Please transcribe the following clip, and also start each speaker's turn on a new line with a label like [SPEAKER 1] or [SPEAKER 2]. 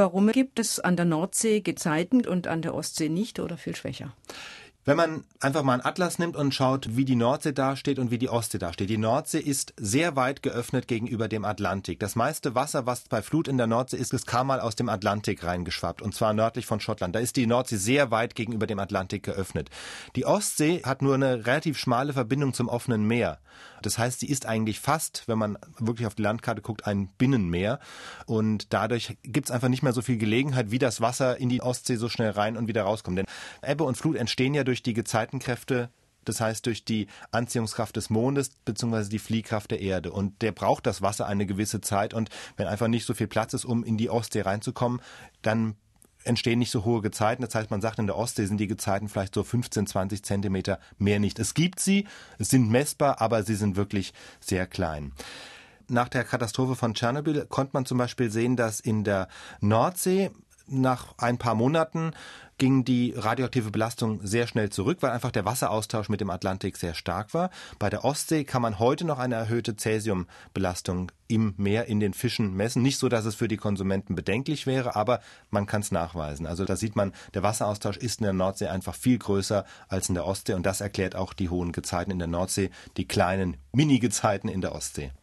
[SPEAKER 1] warum gibt es an der Nordsee Gezeiten und an der Ostsee nicht oder viel schwächer?
[SPEAKER 2] Wenn man einfach mal einen Atlas nimmt und schaut, wie die Nordsee dasteht und wie die Ostsee dasteht. Die Nordsee ist sehr weit geöffnet gegenüber dem Atlantik. Das meiste Wasser, was bei Flut in der Nordsee ist, ist kam mal aus dem Atlantik reingeschwappt und zwar nördlich von Schottland. Da ist die Nordsee sehr weit gegenüber dem Atlantik geöffnet. Die Ostsee hat nur eine relativ schmale Verbindung zum offenen Meer. Das heißt, sie ist eigentlich fast, wenn man wirklich auf die Landkarte guckt, ein Binnenmeer und dadurch gibt es einfach nicht mehr so viel Gelegenheit, wie das Wasser in die Ostsee so schnell rein und wieder rauskommt. Denn Ebbe und Flut entstehen ja durch die Gezeitenkräfte das heißt durch die Anziehungskraft des Mondes bzw. die Fliehkraft der Erde. Und der braucht das Wasser eine gewisse Zeit. Und wenn einfach nicht so viel Platz ist, um in die Ostsee reinzukommen, dann entstehen nicht so hohe Gezeiten. Das heißt, man sagt, in der Ostsee sind die Gezeiten vielleicht so 15, 20 Zentimeter mehr nicht. Es gibt sie, es sind messbar, aber sie sind wirklich sehr klein nach der Katastrophe von Tschernobyl konnte man zum Beispiel sehen, dass in der Nordsee nach ein paar Monaten ging die radioaktive Belastung sehr schnell zurück, weil einfach der Wasseraustausch mit dem Atlantik sehr stark war. Bei der Ostsee kann man heute noch eine erhöhte Cäsiumbelastung im Meer in den Fischen messen. Nicht so, dass es für die Konsumenten bedenklich wäre, aber man kann es nachweisen. Also da sieht man, der Wasseraustausch ist in der Nordsee einfach viel größer als in der Ostsee und das erklärt auch die hohen Gezeiten in der Nordsee, die kleinen Mini-Gezeiten in der Ostsee.